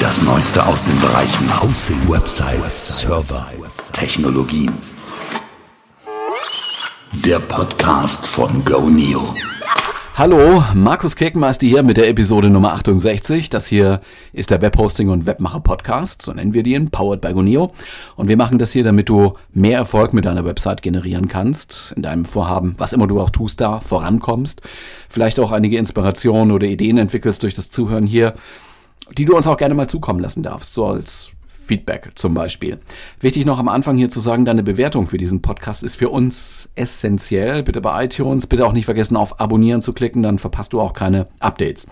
Das Neueste aus den Bereichen Hosting, Websites, Server, Technologien. Der Podcast von GoNeo. Hallo, Markus Kirkenmeister hier mit der Episode Nummer 68. Das hier ist der Webhosting und Webmacher Podcast, so nennen wir den, powered by Goneo. Und wir machen das hier, damit du mehr Erfolg mit deiner Website generieren kannst, in deinem Vorhaben, was immer du auch tust, da vorankommst. Vielleicht auch einige Inspirationen oder Ideen entwickelst durch das Zuhören hier, die du uns auch gerne mal zukommen lassen darfst, so als Feedback zum Beispiel. Wichtig noch am Anfang hier zu sagen, deine Bewertung für diesen Podcast ist für uns essentiell. Bitte bei iTunes, bitte auch nicht vergessen auf Abonnieren zu klicken, dann verpasst du auch keine Updates.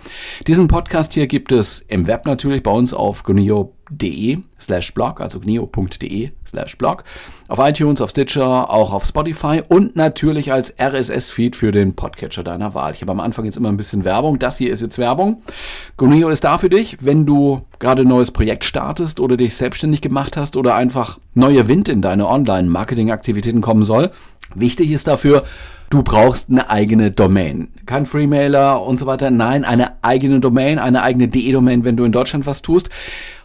Diesen Podcast hier gibt es im Web natürlich bei uns auf gonio.com gneo.de slash blog, also gneo.de slash blog, auf iTunes, auf Stitcher, auch auf Spotify und natürlich als RSS-Feed für den Podcatcher deiner Wahl. Ich habe am Anfang jetzt immer ein bisschen Werbung. Das hier ist jetzt Werbung. Gneo ist da für dich, wenn du gerade ein neues Projekt startest oder dich selbstständig gemacht hast oder einfach neuer Wind in deine Online-Marketing-Aktivitäten kommen soll. Wichtig ist dafür, du brauchst eine eigene Domain. Kein Freemailer und so weiter. Nein, eine eigene Domain, eine eigene DE-Domain, wenn du in Deutschland was tust.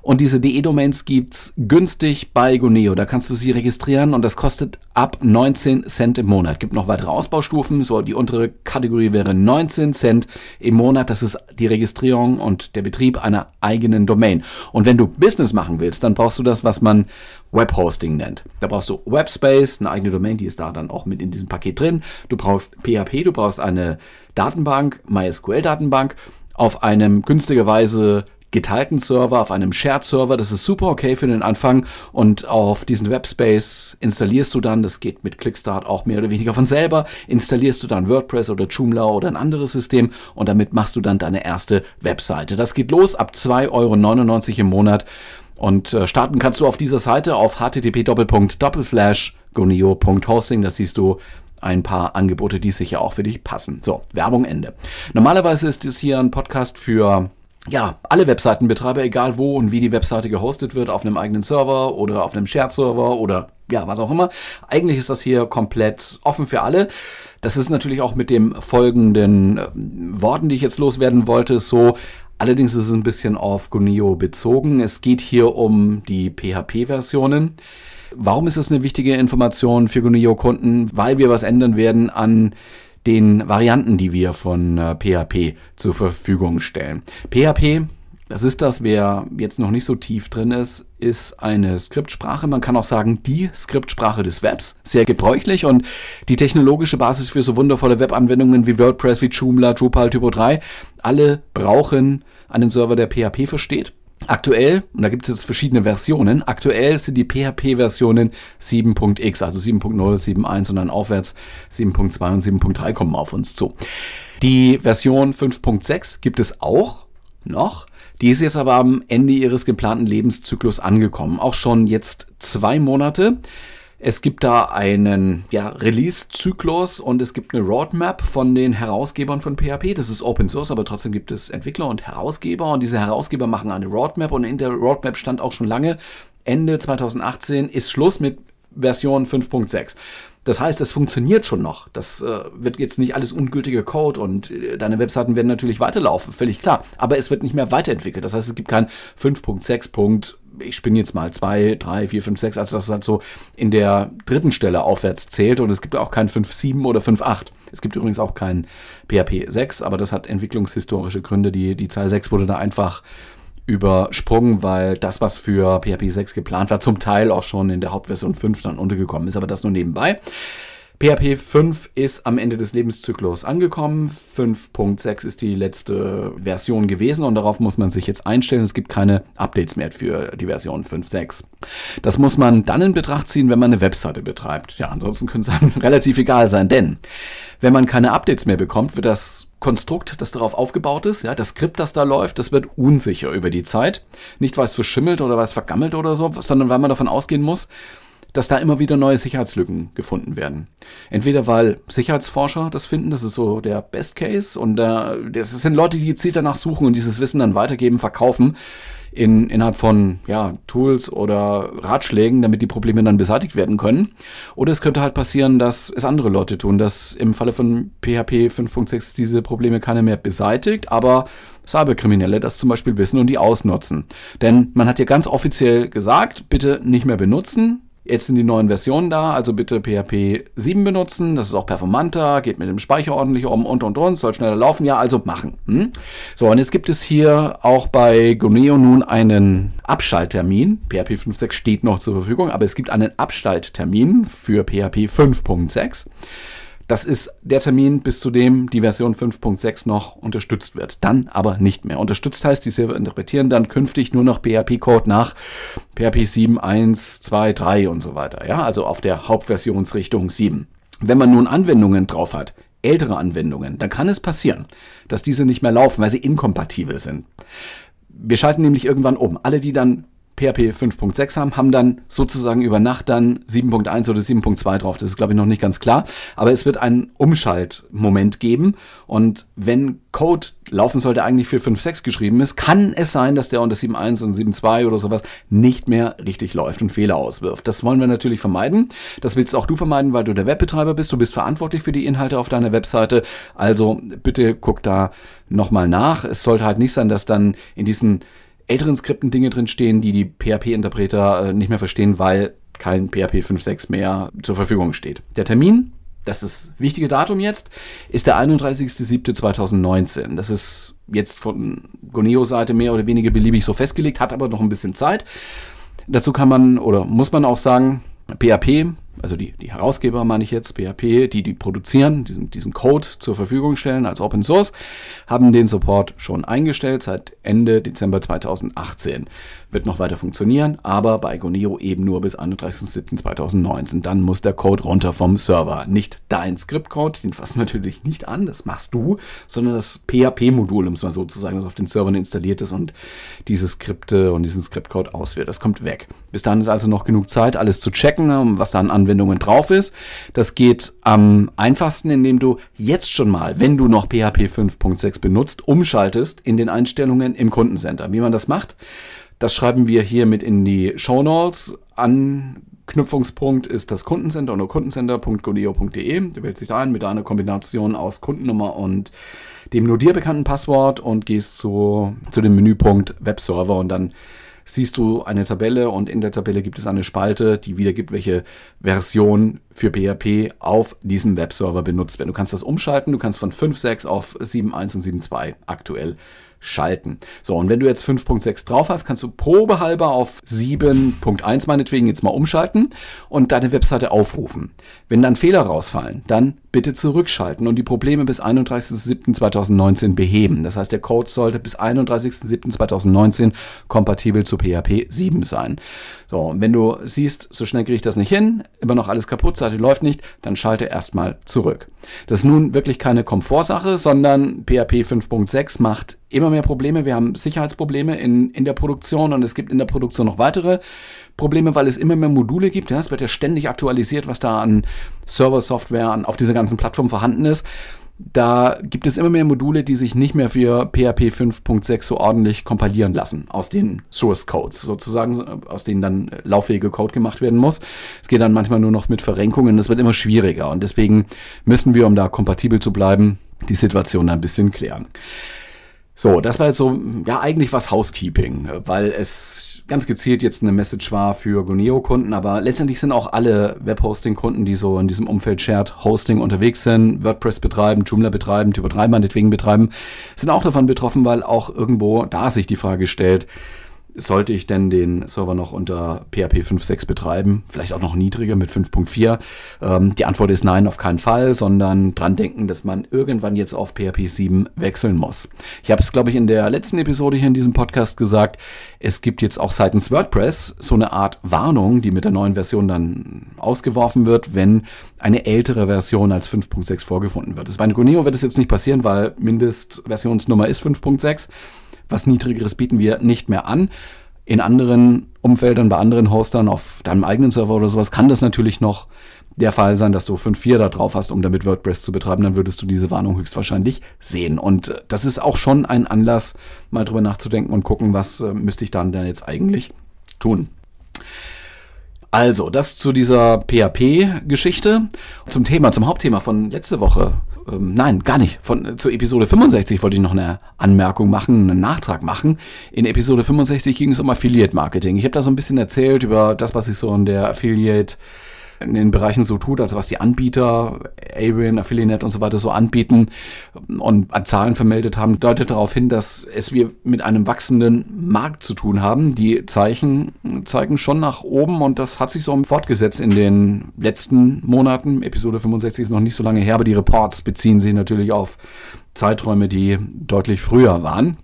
Und diese DE-Domains gibt's günstig bei Goneo. Da kannst du sie registrieren und das kostet ab 19 Cent im Monat. Gibt noch weitere Ausbaustufen. So, die untere Kategorie wäre 19 Cent im Monat. Das ist die Registrierung und der Betrieb einer eigenen Domain. Und wenn du Business machen willst, dann brauchst du das, was man Webhosting nennt. Da brauchst du Webspace, eine eigene Domain, die ist da dann auch mit in diesem Paket drin. Du brauchst PHP, du brauchst eine Datenbank, MySQL-Datenbank auf einem günstigerweise geteilten Server, auf einem Shared-Server. Das ist super okay für den Anfang. Und auf diesen Webspace installierst du dann, das geht mit Clickstart auch mehr oder weniger von selber, installierst du dann WordPress oder Joomla oder ein anderes System und damit machst du dann deine erste Webseite. Das geht los ab 2,99 Euro im Monat. Und äh, starten kannst du auf dieser Seite auf http://goneo.hosting. Das siehst du ein paar Angebote, die sicher auch für dich passen. So, Werbung Ende. Normalerweise ist es hier ein Podcast für ja, alle Webseitenbetreiber, egal wo und wie die Webseite gehostet wird, auf einem eigenen Server oder auf einem Shared-Server oder ja, was auch immer. Eigentlich ist das hier komplett offen für alle. Das ist natürlich auch mit dem folgenden äh, Worten, die ich jetzt loswerden wollte, so. Allerdings ist es ein bisschen auf Gonio bezogen. Es geht hier um die PHP-Versionen. Warum ist das eine wichtige Information für Gonio-Kunden? Weil wir was ändern werden an den Varianten, die wir von äh, PHP zur Verfügung stellen. PHP, das ist das, wer jetzt noch nicht so tief drin ist, ist eine Skriptsprache. Man kann auch sagen, die Skriptsprache des Webs. Sehr gebräuchlich und die technologische Basis für so wundervolle Webanwendungen wie WordPress, wie Joomla, Drupal, Typo 3. Alle brauchen einen Server, der PHP versteht. Aktuell, und da gibt es jetzt verschiedene Versionen, aktuell sind die PHP-Versionen 7.x, also 7.0, 7.1 und dann aufwärts 7.2 und 7.3 kommen auf uns zu. Die Version 5.6 gibt es auch noch. Die ist jetzt aber am Ende ihres geplanten Lebenszyklus angekommen. Auch schon jetzt zwei Monate. Es gibt da einen ja, Release-Zyklus und es gibt eine Roadmap von den Herausgebern von PHP. Das ist Open Source, aber trotzdem gibt es Entwickler und Herausgeber und diese Herausgeber machen eine Roadmap und in der Roadmap stand auch schon lange, Ende 2018 ist Schluss mit Version 5.6. Das heißt, es funktioniert schon noch. Das äh, wird jetzt nicht alles ungültiger Code und äh, deine Webseiten werden natürlich weiterlaufen, völlig klar. Aber es wird nicht mehr weiterentwickelt. Das heißt, es gibt kein 5.6 ich spinne jetzt mal 2, 3, 4, 5, 6, also das halt so in der dritten Stelle aufwärts zählt und es gibt auch kein 5.7 oder 5.8. Es gibt übrigens auch kein PHP 6, aber das hat entwicklungshistorische Gründe. Die, die Zahl 6 wurde da einfach übersprungen, weil das, was für PHP 6 geplant war, zum Teil auch schon in der Hauptversion 5 dann untergekommen ist, aber das nur nebenbei. PHP 5 ist am Ende des Lebenszyklus angekommen. 5.6 ist die letzte Version gewesen und darauf muss man sich jetzt einstellen. Es gibt keine Updates mehr für die Version 5.6. Das muss man dann in Betracht ziehen, wenn man eine Webseite betreibt. Ja, ansonsten könnte es einem relativ egal sein, denn wenn man keine Updates mehr bekommt, wird das Konstrukt, das darauf aufgebaut ist, ja, das Skript, das da läuft, das wird unsicher über die Zeit. Nicht, weil es verschimmelt oder weil es vergammelt oder so, sondern weil man davon ausgehen muss, dass da immer wieder neue Sicherheitslücken gefunden werden. Entweder weil Sicherheitsforscher das finden, das ist so der Best Case, und äh, das sind Leute, die gezielt danach suchen und dieses Wissen dann weitergeben, verkaufen. In, innerhalb von ja, Tools oder Ratschlägen, damit die Probleme dann beseitigt werden können. Oder es könnte halt passieren, dass es andere Leute tun, dass im Falle von PHP 5.6 diese Probleme keiner mehr beseitigt, aber Cyberkriminelle das zum Beispiel wissen und die ausnutzen. Denn man hat ja ganz offiziell gesagt, bitte nicht mehr benutzen. Jetzt sind die neuen Versionen da, also bitte PHP 7 benutzen, das ist auch performanter, geht mit dem Speicher ordentlich um und und und, soll schneller laufen, ja, also machen. Hm? So, und jetzt gibt es hier auch bei Goneo nun einen Abschalttermin. PHP 5.6 steht noch zur Verfügung, aber es gibt einen Abschalttermin für PHP 5.6. Das ist der Termin, bis zu dem die Version 5.6 noch unterstützt wird. Dann aber nicht mehr. Unterstützt heißt, die Server interpretieren dann künftig nur noch PHP-Code nach PHP 7, 1, 2, 3 und so weiter. Ja, also auf der Hauptversionsrichtung 7. Wenn man nun Anwendungen drauf hat, ältere Anwendungen, dann kann es passieren, dass diese nicht mehr laufen, weil sie inkompatibel sind. Wir schalten nämlich irgendwann um. Alle, die dann PHP 5.6 haben, haben dann sozusagen über Nacht dann 7.1 oder 7.2 drauf. Das ist, glaube ich, noch nicht ganz klar. Aber es wird einen Umschaltmoment geben. Und wenn Code laufen sollte, eigentlich für 5.6 geschrieben ist, kann es sein, dass der unter 7.1 und 7.2 oder sowas nicht mehr richtig läuft und Fehler auswirft. Das wollen wir natürlich vermeiden. Das willst auch du vermeiden, weil du der Webbetreiber bist. Du bist verantwortlich für die Inhalte auf deiner Webseite. Also bitte guck da nochmal nach. Es sollte halt nicht sein, dass dann in diesen älteren Skripten Dinge drin stehen, die die PHP-Interpreter äh, nicht mehr verstehen, weil kein PHP 5.6 mehr zur Verfügung steht. Der Termin, das ist wichtige Datum jetzt, ist der 31.07.2019. Das ist jetzt von Goneo-Seite mehr oder weniger beliebig so festgelegt, hat aber noch ein bisschen Zeit. Dazu kann man oder muss man auch sagen, PHP also die, die Herausgeber meine ich jetzt, PHP, die die produzieren, diesen, diesen Code zur Verfügung stellen als Open Source, haben den Support schon eingestellt seit Ende Dezember 2018. Wird noch weiter funktionieren, aber bei Goneo eben nur bis 31.07.2019. Dann muss der Code runter vom Server. Nicht dein Scriptcode, den wir natürlich nicht an, das machst du, sondern das PHP-Modul, um es mal so zu sagen, das auf den Servern installiert ist und diese Skripte und diesen Scriptcode ausführt. Das kommt weg. Bis dahin ist also noch genug Zeit, alles zu checken, was da an Anwendungen drauf ist. Das geht am einfachsten, indem du jetzt schon mal, wenn du noch PHP 5.6 benutzt, umschaltest in den Einstellungen im Kundencenter. Wie man das macht, das schreiben wir hier mit in die Show Notes. Anknüpfungspunkt ist das Kundencenter unter kundencenter.goneo.de. Du wählst dich ein mit einer Kombination aus Kundennummer und dem nur dir bekannten Passwort und gehst zu, zu dem Menüpunkt Webserver und dann siehst du eine Tabelle und in der Tabelle gibt es eine Spalte, die wiedergibt, welche Version für PHP auf diesem Webserver benutzt wird. Du kannst das umschalten, du kannst von 5.6 auf 7.1 und 7.2 aktuell schalten. So, und wenn du jetzt 5.6 drauf hast, kannst du probehalber auf 7.1 meinetwegen jetzt mal umschalten und deine Webseite aufrufen. Wenn dann Fehler rausfallen, dann bitte zurückschalten und die Probleme bis 31.07.2019 beheben. Das heißt, der Code sollte bis 31.07.2019 kompatibel zu PHP 7 sein. So, und wenn du siehst, so schnell kriege ich das nicht hin, immer noch alles kaputt, Seite läuft nicht, dann schalte erstmal zurück. Das ist nun wirklich keine Komfortsache, sondern PHP 5.6 macht immer mehr Probleme. Wir haben Sicherheitsprobleme in, in der Produktion und es gibt in der Produktion noch weitere Probleme, weil es immer mehr Module gibt. Ja, es wird ja ständig aktualisiert, was da an Server-Software auf dieser ganzen Plattform vorhanden ist. Da gibt es immer mehr Module, die sich nicht mehr für PHP 5.6 so ordentlich kompilieren lassen aus den Source Codes, sozusagen, aus denen dann lauffähige Code gemacht werden muss. Es geht dann manchmal nur noch mit Verrenkungen, es wird immer schwieriger und deswegen müssen wir, um da kompatibel zu bleiben, die Situation ein bisschen klären. So, das war jetzt so, ja, eigentlich was Housekeeping, weil es ganz gezielt jetzt eine Message war für Goneo-Kunden, aber letztendlich sind auch alle Webhosting-Kunden, die so in diesem Umfeld Shared Hosting unterwegs sind, WordPress betreiben, Joomla betreiben, Typo 3 meinetwegen betreiben, sind auch davon betroffen, weil auch irgendwo da sich die Frage stellt, sollte ich denn den Server noch unter PHP 5.6 betreiben? Vielleicht auch noch niedriger mit 5.4? Ähm, die Antwort ist nein, auf keinen Fall, sondern dran denken, dass man irgendwann jetzt auf PHP 7 wechseln muss. Ich habe es, glaube ich, in der letzten Episode hier in diesem Podcast gesagt. Es gibt jetzt auch seitens WordPress so eine Art Warnung, die mit der neuen Version dann ausgeworfen wird, wenn eine ältere Version als 5.6 vorgefunden wird. Bei Goneo wird es jetzt nicht passieren, weil Mindestversionsnummer ist 5.6 was Niedrigeres bieten wir nicht mehr an. In anderen Umfeldern, bei anderen Hostern, auf deinem eigenen Server oder sowas, kann das natürlich noch der Fall sein, dass du 5.4 da drauf hast, um damit WordPress zu betreiben, dann würdest du diese Warnung höchstwahrscheinlich sehen. Und das ist auch schon ein Anlass, mal drüber nachzudenken und gucken, was äh, müsste ich dann denn jetzt eigentlich tun. Also, das zu dieser PHP-Geschichte. Zum Thema, zum Hauptthema von letzte Woche. Ähm, nein, gar nicht. Von, zur Episode 65 wollte ich noch eine Anmerkung machen, einen Nachtrag machen. In Episode 65 ging es um Affiliate-Marketing. Ich habe da so ein bisschen erzählt über das, was ich so in der Affiliate- in den Bereichen so tut, also was die Anbieter, Avon, Affiliate und so weiter so anbieten und Zahlen vermeldet haben, deutet darauf hin, dass es wir mit einem wachsenden Markt zu tun haben. Die Zeichen zeigen schon nach oben und das hat sich so fortgesetzt in den letzten Monaten. Episode 65 ist noch nicht so lange her, aber die Reports beziehen sich natürlich auf Zeiträume, die deutlich früher waren.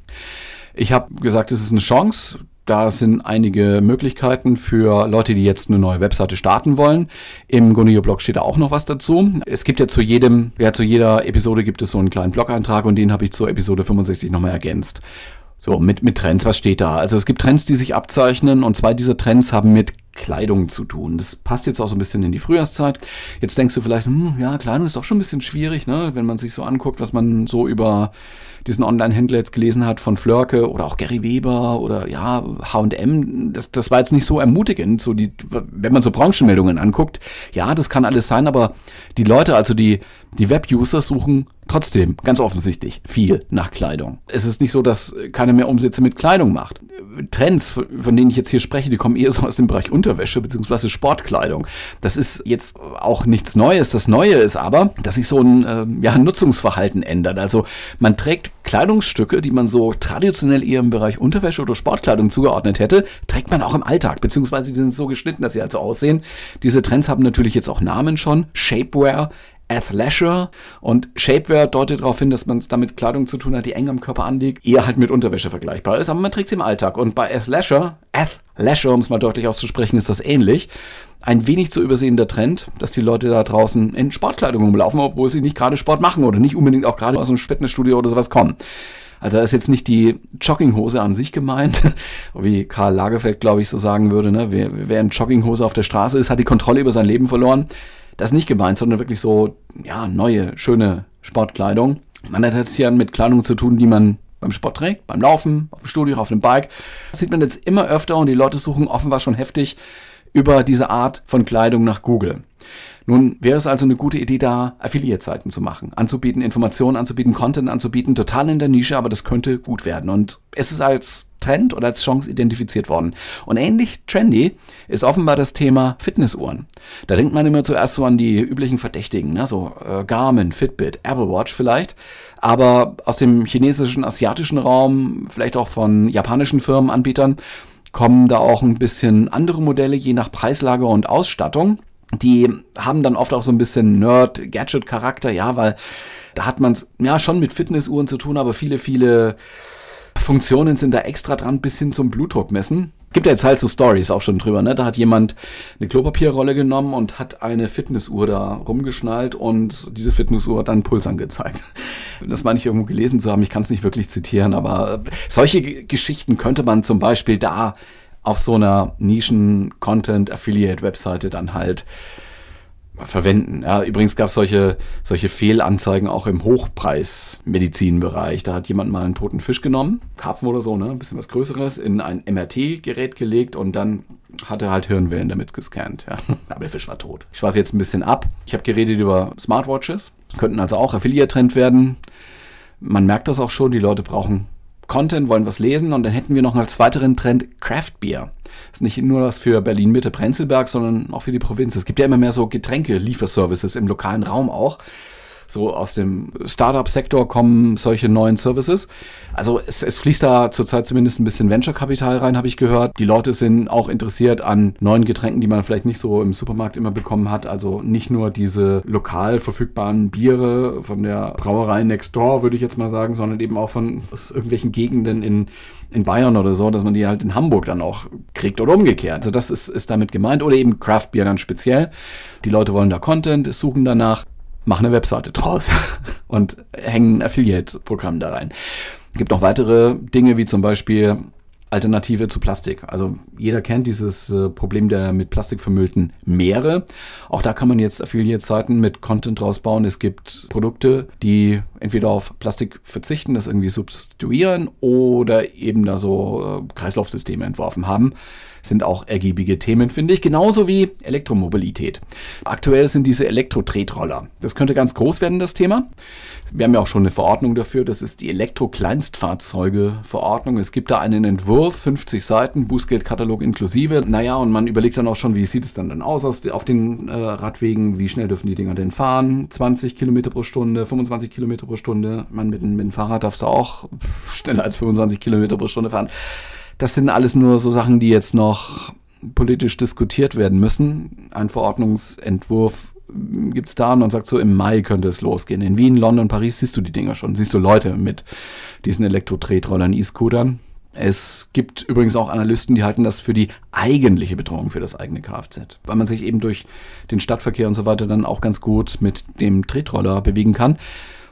Ich habe gesagt, es ist eine Chance. Da sind einige Möglichkeiten für Leute, die jetzt eine neue Webseite starten wollen. Im Gonio-Blog steht da auch noch was dazu. Es gibt ja zu jedem, ja, zu jeder Episode gibt es so einen kleinen Blog-Eintrag und den habe ich zur Episode 65 nochmal ergänzt. So, mit, mit Trends, was steht da? Also es gibt Trends, die sich abzeichnen und zwei dieser Trends haben mit Kleidung zu tun. Das passt jetzt auch so ein bisschen in die Frühjahrszeit. Jetzt denkst du vielleicht, hm, ja, Kleidung ist doch schon ein bisschen schwierig, ne? wenn man sich so anguckt, was man so über diesen Online-Händler jetzt gelesen hat von Flörke oder auch Gary Weber oder ja, H&M, das, das war jetzt nicht so ermutigend, so die, wenn man so Branchenmeldungen anguckt, ja, das kann alles sein, aber die Leute, also die, die Web-User suchen trotzdem ganz offensichtlich viel nach Kleidung. Es ist nicht so, dass keiner mehr Umsätze mit Kleidung macht. Trends, von denen ich jetzt hier spreche, die kommen eher so aus dem Bereich Unterwäsche bzw. Sportkleidung. Das ist jetzt auch nichts Neues. Das Neue ist aber, dass sich so ein äh, ja, Nutzungsverhalten ändert. Also man trägt Kleidungsstücke, die man so traditionell eher im Bereich Unterwäsche oder Sportkleidung zugeordnet hätte, trägt man auch im Alltag, beziehungsweise die sind so geschnitten, dass sie also aussehen. Diese Trends haben natürlich jetzt auch Namen schon. Shapewear, Athleisure und Shapewear deutet darauf hin, dass man es damit Kleidung zu tun hat, die eng am Körper anliegt, eher halt mit Unterwäsche vergleichbar ist, aber man trägt sie im Alltag. Und bei Athleisure, Athleisure, um es mal deutlich auszusprechen, ist das ähnlich. Ein wenig zu übersehender Trend, dass die Leute da draußen in Sportkleidung rumlaufen, obwohl sie nicht gerade Sport machen oder nicht unbedingt auch gerade aus einem Fitnessstudio oder sowas kommen. Also da ist jetzt nicht die Jogginghose an sich gemeint, wie Karl Lagerfeld, glaube ich, so sagen würde. Ne? Wer, wer in Jogginghose auf der Straße ist, hat die Kontrolle über sein Leben verloren. Das ist nicht gemeint, sondern wirklich so, ja, neue, schöne Sportkleidung. Man hat jetzt hier mit Kleidung zu tun, die man beim Sport trägt, beim Laufen, auf dem Studio, auf dem Bike. Das sieht man jetzt immer öfter und die Leute suchen offenbar schon heftig über diese Art von Kleidung nach Google. Nun wäre es also eine gute Idee, da Affiliate-Seiten zu machen, anzubieten, Informationen anzubieten, Content anzubieten, total in der Nische, aber das könnte gut werden. Und es ist als Trend oder als Chance identifiziert worden. Und ähnlich trendy ist offenbar das Thema Fitnessuhren. Da denkt man immer zuerst so an die üblichen Verdächtigen, ne? so äh, Garmin, Fitbit, Apple Watch vielleicht. Aber aus dem chinesischen, asiatischen Raum, vielleicht auch von japanischen Firmenanbietern, kommen da auch ein bisschen andere Modelle, je nach Preislage und Ausstattung die haben dann oft auch so ein bisschen Nerd-Gadget-Charakter, ja, weil da hat man es ja schon mit Fitnessuhren zu tun, aber viele, viele Funktionen sind da extra dran, bis hin zum Blutdruck messen. Gibt ja jetzt halt so Stories auch schon drüber, ne? Da hat jemand eine Klopapierrolle genommen und hat eine Fitnessuhr da rumgeschnallt und diese Fitnessuhr hat dann Puls angezeigt. Das meine ich irgendwo gelesen zu haben, ich kann es nicht wirklich zitieren, aber solche Geschichten könnte man zum Beispiel da auf so einer Nischen-Content-Affiliate-Webseite dann halt verwenden. Ja, übrigens gab es solche, solche Fehlanzeigen auch im Hochpreis-Medizinbereich. Da hat jemand mal einen toten Fisch genommen, Karpfen oder so, ne, ein bisschen was Größeres, in ein MRT-Gerät gelegt und dann hat er halt Hirnwellen damit gescannt. Ja. Aber der Fisch war tot. Ich schweife jetzt ein bisschen ab. Ich habe geredet über Smartwatches. Könnten also auch Affiliate-Trend werden. Man merkt das auch schon, die Leute brauchen Content, wollen was lesen und dann hätten wir noch als weiteren Trend Craft Beer. Das ist nicht nur was für Berlin Mitte Prenzlberg, sondern auch für die Provinz. Es gibt ja immer mehr so Getränke-Lieferservices im lokalen Raum auch so aus dem Startup-Sektor kommen solche neuen Services. Also es, es fließt da zurzeit zumindest ein bisschen Venture-Kapital rein, habe ich gehört. Die Leute sind auch interessiert an neuen Getränken, die man vielleicht nicht so im Supermarkt immer bekommen hat. Also nicht nur diese lokal verfügbaren Biere von der Brauerei Next Door, würde ich jetzt mal sagen, sondern eben auch von aus irgendwelchen Gegenden in, in Bayern oder so, dass man die halt in Hamburg dann auch kriegt oder umgekehrt. Also das ist, ist damit gemeint. Oder eben Craft Beer ganz speziell. Die Leute wollen da Content, suchen danach mach eine Webseite draus und hängen ein Affiliate-Programm da rein. Es gibt noch weitere Dinge, wie zum Beispiel Alternative zu Plastik. Also jeder kennt dieses äh, Problem der mit Plastik vermüllten Meere. Auch da kann man jetzt Affiliate-Seiten mit Content draus bauen. Es gibt Produkte, die entweder auf Plastik verzichten, das irgendwie substituieren oder eben da so äh, Kreislaufsysteme entworfen haben sind auch ergiebige Themen, finde ich, genauso wie Elektromobilität. Aktuell sind diese Elektro-Tretroller. Das könnte ganz groß werden, das Thema. Wir haben ja auch schon eine Verordnung dafür, das ist die Elektro-Kleinstfahrzeuge-Verordnung. Es gibt da einen Entwurf, 50 Seiten, Bußgeldkatalog inklusive. Naja, und man überlegt dann auch schon, wie sieht es dann, dann aus auf den äh, Radwegen, wie schnell dürfen die Dinger denn fahren? 20 Kilometer pro Stunde, 25 Kilometer pro Stunde. Man mit, mit dem Fahrrad darfst du auch schneller als 25 Kilometer pro Stunde fahren. Das sind alles nur so Sachen, die jetzt noch politisch diskutiert werden müssen. Ein Verordnungsentwurf gibt es da und man sagt so, im Mai könnte es losgehen. In Wien, London, Paris siehst du die Dinger schon. Siehst du Leute mit diesen Elektro-Tretrollern, E-Scootern. Es gibt übrigens auch Analysten, die halten das für die eigentliche Bedrohung für das eigene Kfz, weil man sich eben durch den Stadtverkehr und so weiter dann auch ganz gut mit dem Tretroller bewegen kann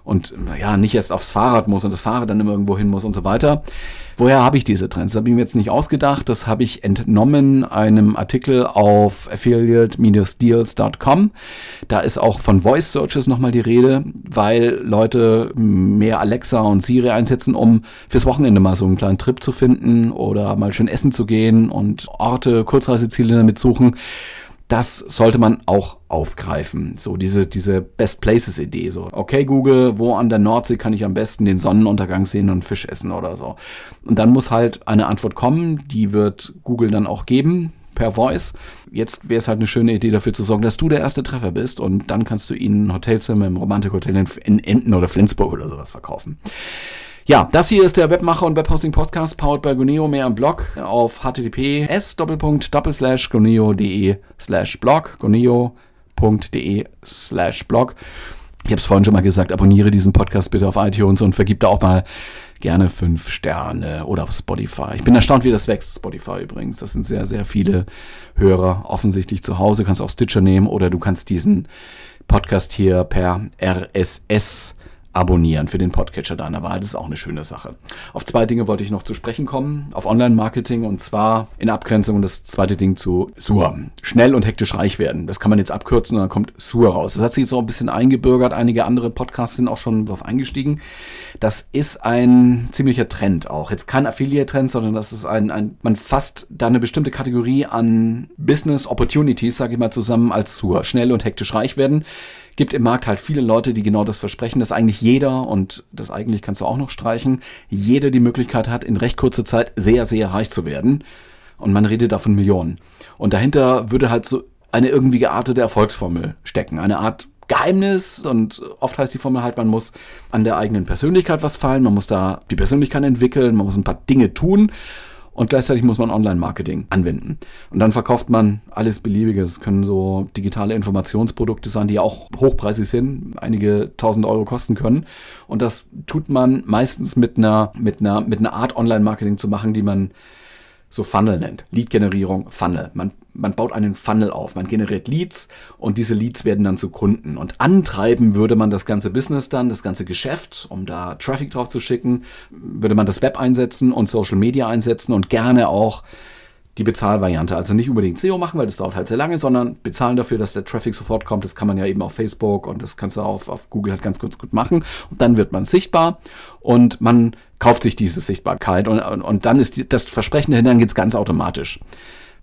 und ja, nicht erst aufs Fahrrad muss und das Fahrrad dann immer irgendwo hin muss und so weiter. Woher habe ich diese Trends? Das habe ich mir jetzt nicht ausgedacht. Das habe ich entnommen einem Artikel auf affiliate-deals.com. Da ist auch von Voice Searches nochmal die Rede, weil Leute mehr Alexa und Siri einsetzen, um fürs Wochenende mal so einen kleinen Trip zu finden oder mal schön essen zu gehen und Orte, Kurzreiseziele damit suchen das sollte man auch aufgreifen. So diese, diese Best Places Idee. So, okay, Google, wo an der Nordsee kann ich am besten den Sonnenuntergang sehen und Fisch essen oder so. Und dann muss halt eine Antwort kommen, die wird Google dann auch geben per Voice. Jetzt wäre es halt eine schöne Idee dafür zu sorgen, dass du der erste Treffer bist und dann kannst du ihnen ein Hotelzimmer im Romantikhotel in Enten oder Flensburg oder sowas verkaufen. Ja, das hier ist der Webmacher und Webhosting Podcast, powered by Guneo, mehr im Blog auf https goneo.de slash blog, goneo.de slash blog. Ich habe es vorhin schon mal gesagt, abonniere diesen Podcast bitte auf iTunes und vergib da auch mal gerne fünf Sterne oder auf Spotify. Ich bin erstaunt, wie das wächst, Spotify übrigens. Das sind sehr, sehr viele Hörer offensichtlich zu Hause. Du kannst auch Stitcher nehmen oder du kannst diesen Podcast hier per RSS abonnieren für den Podcatcher deiner Wahl. Das ist auch eine schöne Sache. Auf zwei Dinge wollte ich noch zu sprechen kommen. Auf Online-Marketing und zwar in Abgrenzung das zweite Ding zu SUR. Schnell und hektisch reich werden. Das kann man jetzt abkürzen und dann kommt SUR raus. Das hat sich jetzt auch ein bisschen eingebürgert. Einige andere Podcasts sind auch schon darauf eingestiegen. Das ist ein ziemlicher Trend auch. Jetzt kein Affiliate-Trend, sondern das ist ein, ein, man fasst da eine bestimmte Kategorie an Business Opportunities, sage ich mal, zusammen als SUR. Schnell und hektisch reich werden gibt im Markt halt viele Leute, die genau das versprechen, dass eigentlich jeder, und das eigentlich kannst du auch noch streichen, jeder die Möglichkeit hat, in recht kurzer Zeit sehr, sehr reich zu werden. Und man redet da von Millionen. Und dahinter würde halt so eine irgendwie geartete Erfolgsformel stecken. Eine Art Geheimnis und oft heißt die Formel halt, man muss an der eigenen Persönlichkeit was fallen, man muss da die Persönlichkeit entwickeln, man muss ein paar Dinge tun und gleichzeitig muss man Online-Marketing anwenden. Und dann verkauft man alles Beliebige. Es können so digitale Informationsprodukte sein, die auch hochpreisig sind, einige tausend Euro kosten können. Und das tut man meistens mit einer, mit einer, mit einer Art Online-Marketing zu machen, die man so Funnel nennt. Lead-Generierung, Funnel. Man, man baut einen Funnel auf, man generiert Leads und diese Leads werden dann zu Kunden. Und antreiben würde man das ganze Business dann, das ganze Geschäft, um da Traffic drauf zu schicken, würde man das Web einsetzen und Social Media einsetzen und gerne auch die Bezahlvariante. Also nicht unbedingt SEO machen, weil das dauert halt sehr lange, sondern bezahlen dafür, dass der Traffic sofort kommt. Das kann man ja eben auf Facebook und das kannst du auf, auf Google halt ganz kurz gut machen. Und dann wird man sichtbar und man kauft sich diese Sichtbarkeit und, und, und dann ist die, das Versprechen dahinter, dann geht's ganz automatisch.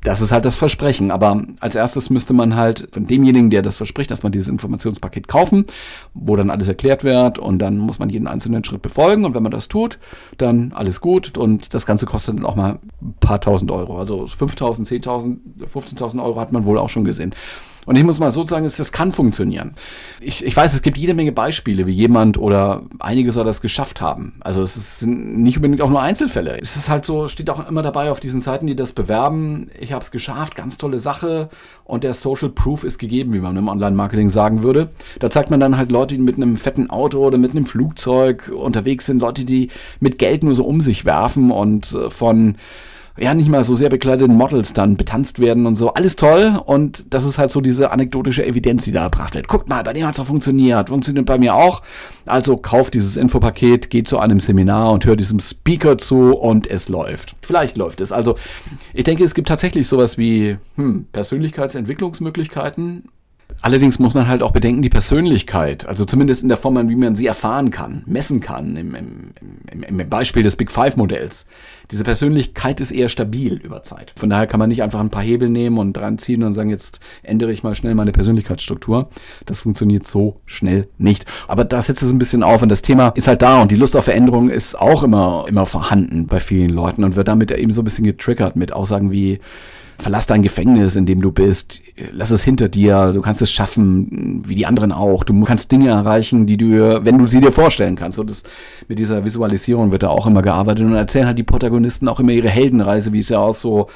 Das ist halt das Versprechen. Aber als erstes müsste man halt von demjenigen, der das verspricht, man dieses Informationspaket kaufen, wo dann alles erklärt wird und dann muss man jeden einzelnen Schritt befolgen. Und wenn man das tut, dann alles gut. Und das Ganze kostet dann auch mal ein paar tausend Euro. Also 5.000, 10.000, 15.000 Euro hat man wohl auch schon gesehen. Und ich muss mal so sagen, das kann funktionieren. Ich, ich weiß, es gibt jede Menge Beispiele, wie jemand oder einige soll das geschafft haben. Also es sind nicht unbedingt auch nur Einzelfälle. Es ist halt so, steht auch immer dabei auf diesen Seiten, die das bewerben. Ich habe es geschafft, ganz tolle Sache. Und der Social Proof ist gegeben, wie man im Online-Marketing sagen würde. Da zeigt man dann halt Leute, die mit einem fetten Auto oder mit einem Flugzeug unterwegs sind, Leute, die mit Geld nur so um sich werfen und äh, von ja nicht mal so sehr bekleideten Models dann betanzt werden und so. Alles toll und das ist halt so diese anekdotische Evidenz, die da erbracht wird. Guckt mal, bei dem hat es doch funktioniert, funktioniert bei mir auch. Also kauft dieses Infopaket, geht zu einem Seminar und hört diesem Speaker zu und es läuft. Vielleicht läuft es. Also ich denke, es gibt tatsächlich sowas wie hm, Persönlichkeitsentwicklungsmöglichkeiten Allerdings muss man halt auch bedenken, die Persönlichkeit, also zumindest in der Form, wie man sie erfahren kann, messen kann, im, im, im, im Beispiel des Big Five Modells. Diese Persönlichkeit ist eher stabil über Zeit. Von daher kann man nicht einfach ein paar Hebel nehmen und dran ziehen und sagen, jetzt ändere ich mal schnell meine Persönlichkeitsstruktur. Das funktioniert so schnell nicht. Aber da setzt es ein bisschen auf und das Thema ist halt da und die Lust auf Veränderung ist auch immer, immer vorhanden bei vielen Leuten und wird damit eben so ein bisschen getriggert mit Aussagen wie, verlass dein Gefängnis, in dem du bist, lass es hinter dir, du kannst es schaffen, wie die anderen auch. Du kannst Dinge erreichen, die du, wenn du sie dir vorstellen kannst. Und das, mit dieser Visualisierung wird da auch immer gearbeitet und erzählen halt die Protagonisten auch immer ihre Heldenreise, wie es ja aus so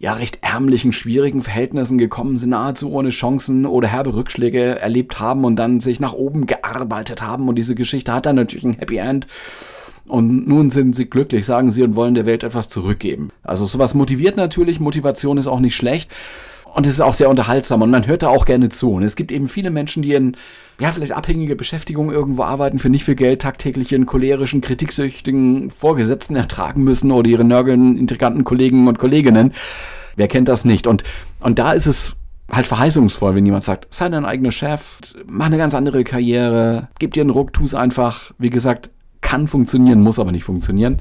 ja, recht ärmlichen, schwierigen Verhältnissen gekommen sind, nahezu ohne Chancen oder herbe Rückschläge erlebt haben und dann sich nach oben gearbeitet haben. Und diese Geschichte hat dann natürlich ein Happy End. Und nun sind sie glücklich, sagen sie, und wollen der Welt etwas zurückgeben. Also sowas motiviert natürlich, Motivation ist auch nicht schlecht. Und es ist auch sehr unterhaltsam und man hört da auch gerne zu. Und es gibt eben viele Menschen, die in, ja, vielleicht abhängige Beschäftigungen irgendwo arbeiten, für nicht viel Geld tagtäglich ihren cholerischen, kritiksüchtigen Vorgesetzten ertragen müssen oder ihre nörgelnden, intriganten Kollegen und Kolleginnen. Wer kennt das nicht? Und, und da ist es halt verheißungsvoll, wenn jemand sagt, sei dein eigener Chef, mach eine ganz andere Karriere, gib dir einen Ruck, tu es einfach. Wie gesagt, kann funktionieren, muss aber nicht funktionieren.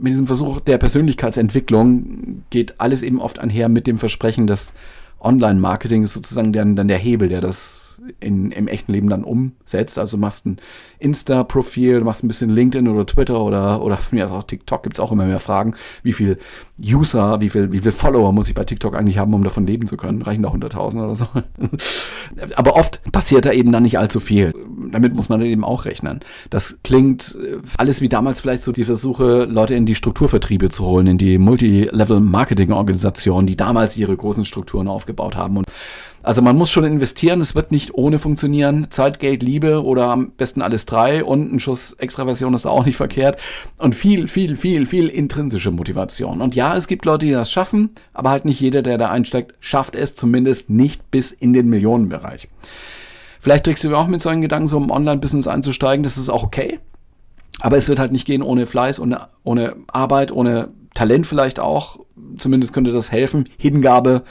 Mit diesem Versuch der Persönlichkeitsentwicklung geht alles eben oft einher mit dem Versprechen, dass Online-Marketing ist sozusagen dann, dann der Hebel, der das in, im echten Leben dann umsetzt. Also machst ein Insta-Profil, machst ein bisschen LinkedIn oder Twitter oder, oder ja, auch TikTok gibt es auch immer mehr Fragen. Wie viel User, wie viel, wie viel Follower muss ich bei TikTok eigentlich haben, um davon leben zu können? Reichen da 100.000 oder so? Aber oft passiert da eben dann nicht allzu viel. Damit muss man eben auch rechnen. Das klingt äh, alles wie damals vielleicht so die Versuche, Leute in die Strukturvertriebe zu holen, in die Multi-Level-Marketing-Organisationen, die damals ihre großen Strukturen aufgebaut haben und also man muss schon investieren, es wird nicht ohne funktionieren. Zeit, Geld, Liebe oder am besten alles drei und ein Schuss Extraversion ist auch nicht verkehrt. Und viel, viel, viel, viel intrinsische Motivation. Und ja, es gibt Leute, die das schaffen, aber halt nicht jeder, der da einsteigt, schafft es zumindest nicht bis in den Millionenbereich. Vielleicht trägst du auch mit solchen Gedanken, so im Online-Business einzusteigen, das ist auch okay. Aber es wird halt nicht gehen ohne Fleiß, ohne, ohne Arbeit, ohne Talent vielleicht auch. Zumindest könnte das helfen. Hingabe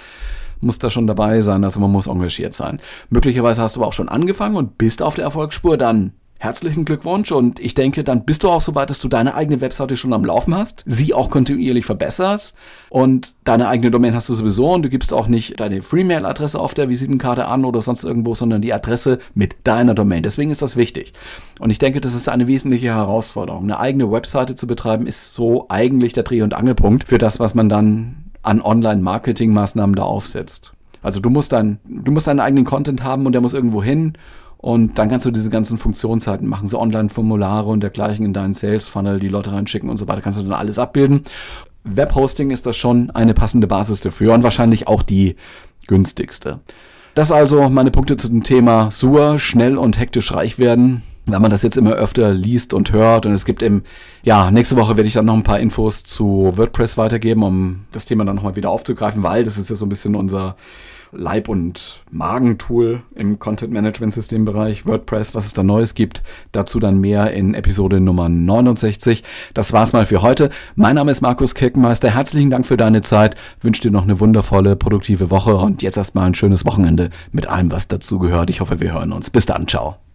muss da schon dabei sein, also man muss engagiert sein. Möglicherweise hast du aber auch schon angefangen und bist auf der Erfolgsspur, dann herzlichen Glückwunsch und ich denke, dann bist du auch so weit, dass du deine eigene Webseite schon am Laufen hast, sie auch kontinuierlich verbesserst und deine eigene Domain hast du sowieso und du gibst auch nicht deine Freemail-Adresse auf der Visitenkarte an oder sonst irgendwo, sondern die Adresse mit deiner Domain. Deswegen ist das wichtig. Und ich denke, das ist eine wesentliche Herausforderung. Eine eigene Webseite zu betreiben ist so eigentlich der Dreh- und Angelpunkt für das, was man dann an Online-Marketing-Maßnahmen da aufsetzt. Also du musst dann, du musst deinen eigenen Content haben und der muss irgendwo hin. Und dann kannst du diese ganzen Funktionsseiten machen, so Online-Formulare und dergleichen in deinen Sales-Funnel, die Leute reinschicken und so weiter, kannst du dann alles abbilden. Webhosting ist da schon eine passende Basis dafür und wahrscheinlich auch die günstigste. Das also meine Punkte zu dem Thema SUR, schnell und hektisch reich werden wenn man das jetzt immer öfter liest und hört und es gibt im, ja, nächste Woche werde ich dann noch ein paar Infos zu WordPress weitergeben, um das Thema dann nochmal wieder aufzugreifen, weil das ist ja so ein bisschen unser Leib- und Magentool im Content-Management-System-Bereich WordPress, was es da Neues gibt. Dazu dann mehr in Episode Nummer 69. Das war's mal für heute. Mein Name ist Markus Kirkenmeister. Herzlichen Dank für deine Zeit. Wünsche dir noch eine wundervolle, produktive Woche und jetzt erstmal ein schönes Wochenende mit allem, was dazu gehört. Ich hoffe, wir hören uns. Bis dann. Ciao.